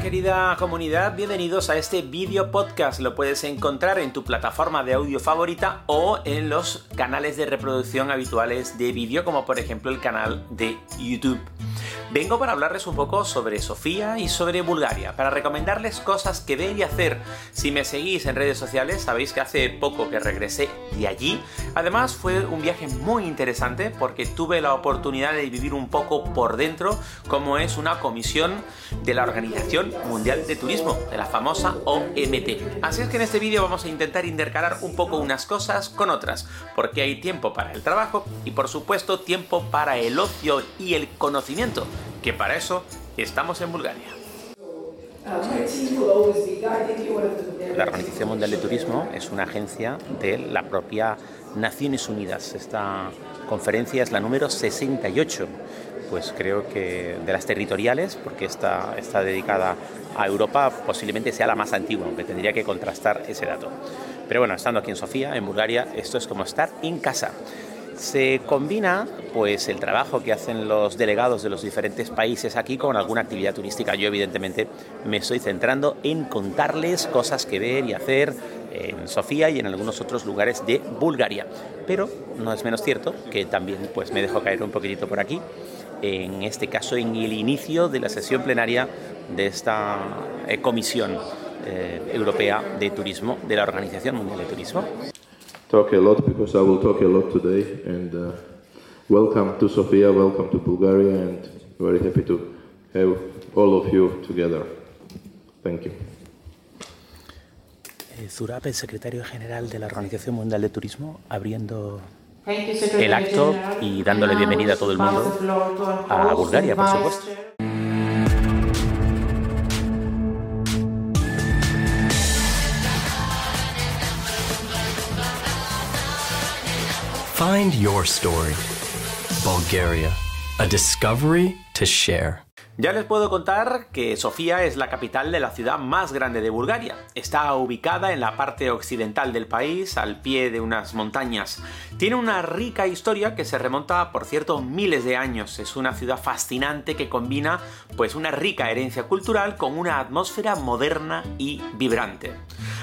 querida comunidad, bienvenidos a este video podcast. Lo puedes encontrar en tu plataforma de audio favorita o en los canales de reproducción habituales de vídeo, como por ejemplo el canal de YouTube. Vengo para hablarles un poco sobre Sofía y sobre Bulgaria, para recomendarles cosas que ver y hacer. Si me seguís en redes sociales, sabéis que hace poco que regresé de allí. Además, fue un viaje muy interesante porque tuve la oportunidad de vivir un poco por dentro cómo es una comisión de la Organización Mundial de Turismo, de la famosa OMT. Así es que en este vídeo vamos a intentar intercalar un poco unas cosas con otras, porque hay tiempo para el trabajo y por supuesto tiempo para el ocio y el conocimiento que para eso estamos en Bulgaria. La Organización Mundial de Turismo es una agencia de la propia Naciones Unidas. Esta conferencia es la número 68, pues creo que de las territoriales, porque esta está dedicada a Europa, posiblemente sea la más antigua, aunque tendría que contrastar ese dato. Pero bueno, estando aquí en Sofía, en Bulgaria, esto es como estar en casa se combina pues el trabajo que hacen los delegados de los diferentes países aquí con alguna actividad turística. Yo evidentemente me estoy centrando en contarles cosas que ver y hacer en Sofía y en algunos otros lugares de Bulgaria. Pero no es menos cierto que también pues me dejo caer un poquitito por aquí, en este caso en el inicio de la sesión plenaria de esta eh, Comisión eh, Europea de Turismo de la Organización Mundial de Turismo. Talk a lot because I will talk a lot today. And uh, welcome to Sofia, welcome to Bulgaria, and very happy to have all of you together. Thank you. Eh, Zurab, el secretario general de la Organización Mundial de Turismo, abriendo el acto y dándole bienvenida a todo el mundo a Bulgaria, por supuesto. Find your story. Bulgaria. A discovery to share. Ya les puedo contar que Sofía es la capital de la ciudad más grande de Bulgaria. Está ubicada en la parte occidental del país, al pie de unas montañas. Tiene una rica historia que se remonta, por cierto, miles de años. Es una ciudad fascinante que combina pues una rica herencia cultural con una atmósfera moderna y vibrante.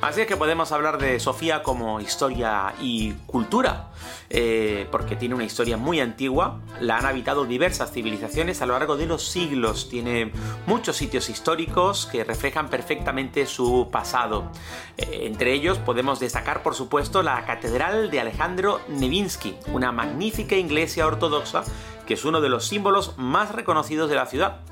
Así es que podemos hablar de Sofía como historia y cultura, eh, porque tiene una historia muy antigua, la han habitado diversas civilizaciones a lo largo de los siglos tiene muchos sitios históricos que reflejan perfectamente su pasado. Eh, entre ellos podemos destacar, por supuesto, la Catedral de Alejandro Nevinsky, una magnífica iglesia ortodoxa que es uno de los símbolos más reconocidos de la ciudad.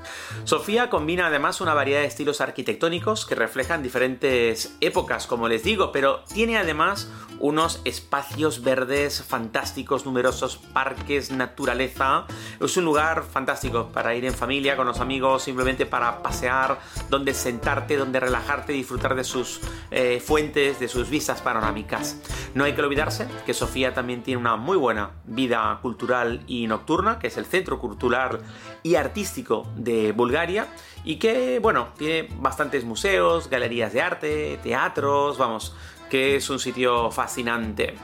Sofía combina además una variedad de estilos arquitectónicos que reflejan diferentes épocas, como les digo, pero tiene además unos espacios verdes fantásticos, numerosos parques, naturaleza. Es un lugar fantástico para ir en familia, con los amigos, simplemente para pasear, donde sentarte, donde relajarte, disfrutar de sus eh, fuentes, de sus vistas panorámicas. No hay que olvidarse que Sofía también tiene una muy buena vida cultural y nocturna, que es el centro cultural y artístico de Bulgaria y que, bueno, tiene bastantes museos, galerías de arte, teatros, vamos, que es un sitio fascinante.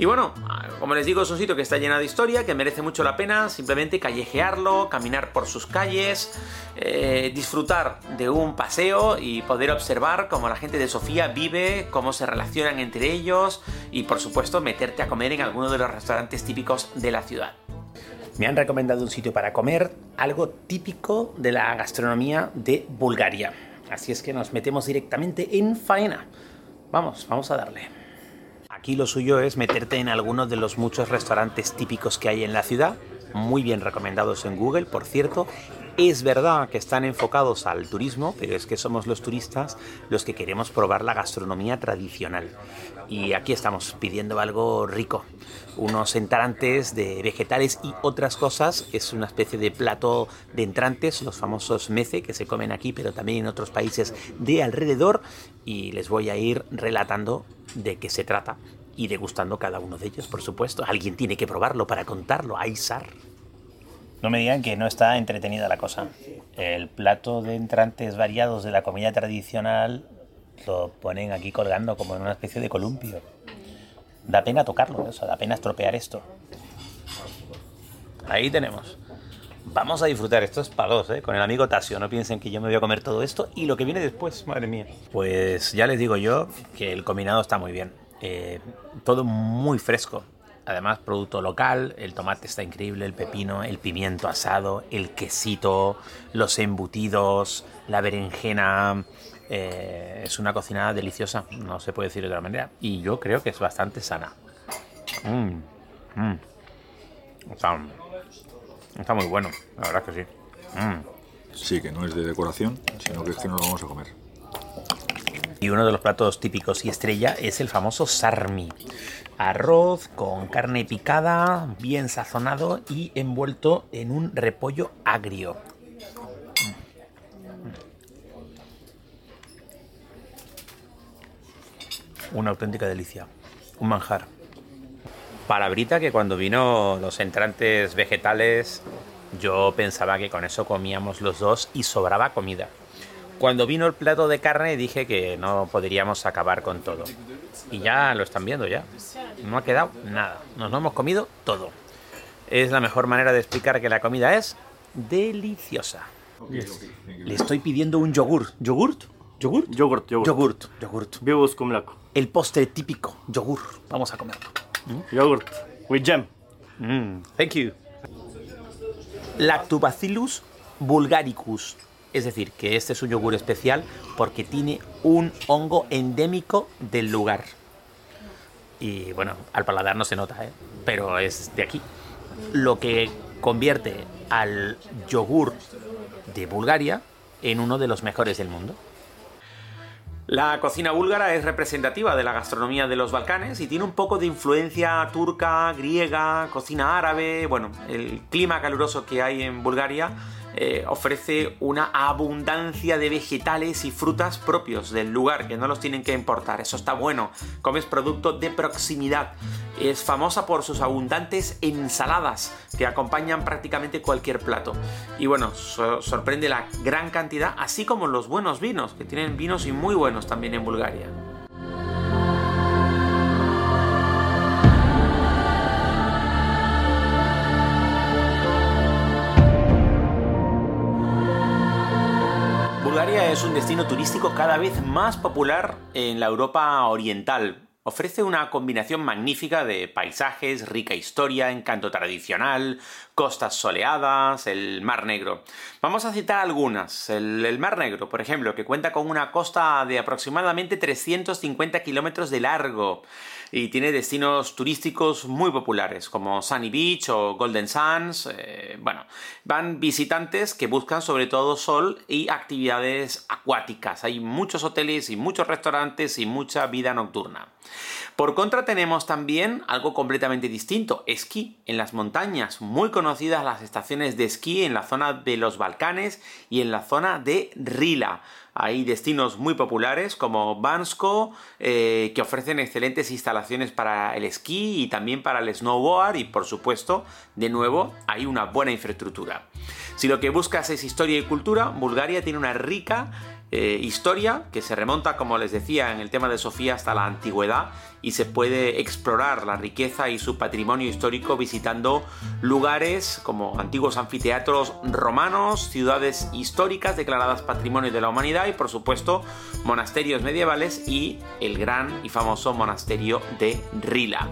Y bueno, como les digo, es un sitio que está lleno de historia, que merece mucho la pena simplemente callejearlo, caminar por sus calles, eh, disfrutar de un paseo y poder observar cómo la gente de Sofía vive, cómo se relacionan entre ellos y por supuesto meterte a comer en alguno de los restaurantes típicos de la ciudad. Me han recomendado un sitio para comer, algo típico de la gastronomía de Bulgaria. Así es que nos metemos directamente en faena. Vamos, vamos a darle. Aquí lo suyo es meterte en alguno de los muchos restaurantes típicos que hay en la ciudad, muy bien recomendados en Google, por cierto, es verdad que están enfocados al turismo, pero es que somos los turistas los que queremos probar la gastronomía tradicional. Y aquí estamos pidiendo algo rico. Unos entrantes de vegetales y otras cosas. Es una especie de plato de entrantes, los famosos mece, que se comen aquí, pero también en otros países de alrededor. Y les voy a ir relatando de qué se trata y degustando cada uno de ellos, por supuesto. Alguien tiene que probarlo para contarlo. Aizar. No me digan que no está entretenida la cosa. El plato de entrantes variados de la comida tradicional lo ponen aquí colgando como en una especie de columpio. Da pena tocarlo, eso, da pena estropear esto. Ahí tenemos. Vamos a disfrutar, esto es ¿eh? con el amigo Tasio. No piensen que yo me voy a comer todo esto y lo que viene después, madre mía. Pues ya les digo yo que el combinado está muy bien. Eh, todo muy fresco. Además, producto local, el tomate está increíble, el pepino, el pimiento asado, el quesito, los embutidos, la berenjena. Eh, es una cocina deliciosa, no se puede decir de otra manera. Y yo creo que es bastante sana. Mmm, mmm. Está, está, muy bueno, la verdad que sí. Mm. Sí, que no es de decoración, sino que es que nos lo vamos a comer. Y uno de los platos típicos y estrella es el famoso sarmi. Arroz con carne picada, bien sazonado y envuelto en un repollo agrio. Una auténtica delicia. Un manjar. Palabrita que cuando vino los entrantes vegetales yo pensaba que con eso comíamos los dos y sobraba comida. Cuando vino el plato de carne dije que no podríamos acabar con todo. Y ya lo están viendo ya. No ha quedado nada. Nos lo hemos comido todo. Es la mejor manera de explicar que la comida es deliciosa. Le estoy pidiendo un yogur. ¿Yogurt? ¿Yogurt? Yogurt, yogurt. Yogurt, yogurt. Vivos con mlaco. El postre típico, yogur. Vamos a comerlo. Yogurt. With jam. Mm, thank you. Lactobacillus bulgaricus. Es decir, que este es un yogur especial porque tiene un hongo endémico del lugar. Y bueno, al paladar no se nota, ¿eh? pero es de aquí. Lo que convierte al yogur de Bulgaria en uno de los mejores del mundo. La cocina búlgara es representativa de la gastronomía de los Balcanes y tiene un poco de influencia turca, griega, cocina árabe. Bueno, el clima caluroso que hay en Bulgaria eh, ofrece una abundancia de vegetales y frutas propios del lugar, que no los tienen que importar. Eso está bueno. Comes producto de proximidad. Es famosa por sus abundantes ensaladas que acompañan prácticamente cualquier plato. Y bueno, sorprende la gran cantidad, así como los buenos vinos, que tienen vinos y muy buenos también en Bulgaria. Es un destino turístico cada vez más popular en la Europa oriental. Ofrece una combinación magnífica de paisajes, rica historia, encanto tradicional, costas soleadas, el Mar Negro. Vamos a citar algunas. El, Mar Negro, por ejemplo, que cuenta con una costa de aproximadamente 350 kilómetros de largo y tiene destinos turísticos muy populares como Sunny Beach o Golden Sands. Eh, bueno, van visitantes que buscan sobre todo sol y actividades acuáticas. Hay muchos hoteles y muchos restaurantes y mucha vida nocturna. Por contra tenemos también algo completamente distinto, esquí en las montañas, muy las estaciones de esquí en la zona de los Balcanes y en la zona de Rila. Hay destinos muy populares como Bansko, eh, que ofrecen excelentes instalaciones para el esquí y también para el snowboard y por supuesto, de nuevo, hay una buena infraestructura. Si lo que buscas es historia y cultura, Bulgaria tiene una rica eh, historia que se remonta, como les decía, en el tema de Sofía hasta la antigüedad y se puede explorar la riqueza y su patrimonio histórico visitando lugares como antiguos anfiteatros romanos, ciudades históricas declaradas Patrimonio de la Humanidad y por supuesto monasterios medievales y el gran y famoso monasterio de Rila.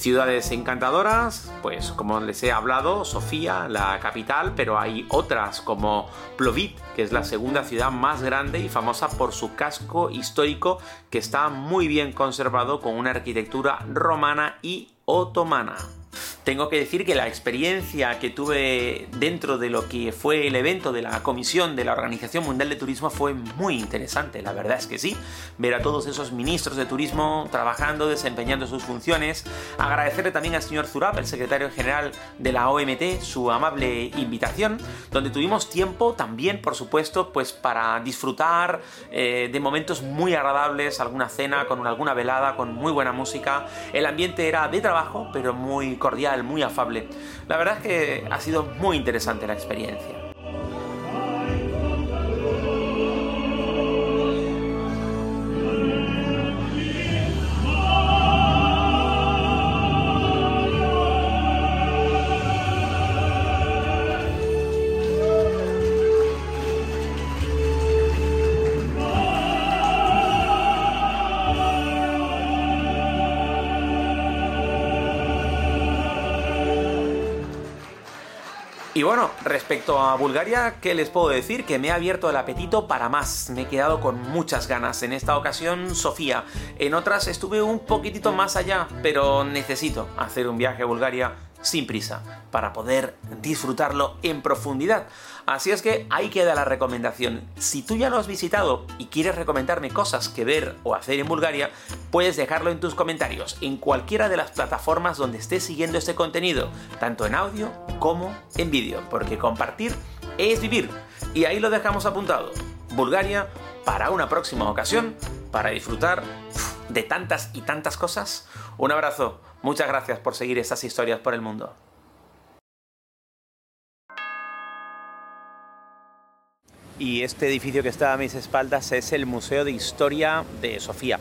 Ciudades encantadoras, pues como les he hablado, Sofía, la capital, pero hay otras como Plovit, que es la segunda ciudad más grande y famosa por su casco histórico que está muy bien conservado con una arquitectura romana y otomana. Tengo que decir que la experiencia que tuve dentro de lo que fue el evento de la Comisión de la Organización Mundial de Turismo fue muy interesante, la verdad es que sí. Ver a todos esos ministros de turismo trabajando, desempeñando sus funciones. Agradecerle también al señor Zurab, el secretario general de la OMT, su amable invitación, donde tuvimos tiempo también, por supuesto, pues para disfrutar eh, de momentos muy agradables, alguna cena con alguna velada, con muy buena música. El ambiente era de trabajo, pero muy cordial muy afable. La verdad es que ha sido muy interesante la experiencia. Y bueno, respecto a Bulgaria, ¿qué les puedo decir? Que me ha abierto el apetito para más. Me he quedado con muchas ganas. En esta ocasión, Sofía. En otras estuve un poquitito más allá, pero necesito hacer un viaje a Bulgaria sin prisa, para poder disfrutarlo en profundidad. Así es que ahí queda la recomendación. Si tú ya lo has visitado y quieres recomendarme cosas que ver o hacer en Bulgaria, puedes dejarlo en tus comentarios, en cualquiera de las plataformas donde estés siguiendo este contenido, tanto en audio como en vídeo, porque compartir es vivir. Y ahí lo dejamos apuntado. Bulgaria para una próxima ocasión, para disfrutar de tantas y tantas cosas. Un abrazo, muchas gracias por seguir estas historias por el mundo. Y este edificio que está a mis espaldas es el Museo de Historia de Sofía,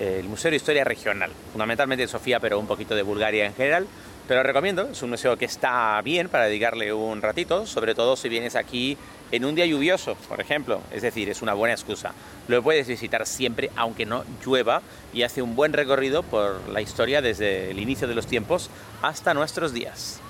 el Museo de Historia Regional, fundamentalmente de Sofía, pero un poquito de Bulgaria en general. Te lo recomiendo, es un museo que está bien para dedicarle un ratito, sobre todo si vienes aquí en un día lluvioso, por ejemplo, es decir, es una buena excusa. Lo puedes visitar siempre, aunque no llueva, y hace un buen recorrido por la historia desde el inicio de los tiempos hasta nuestros días.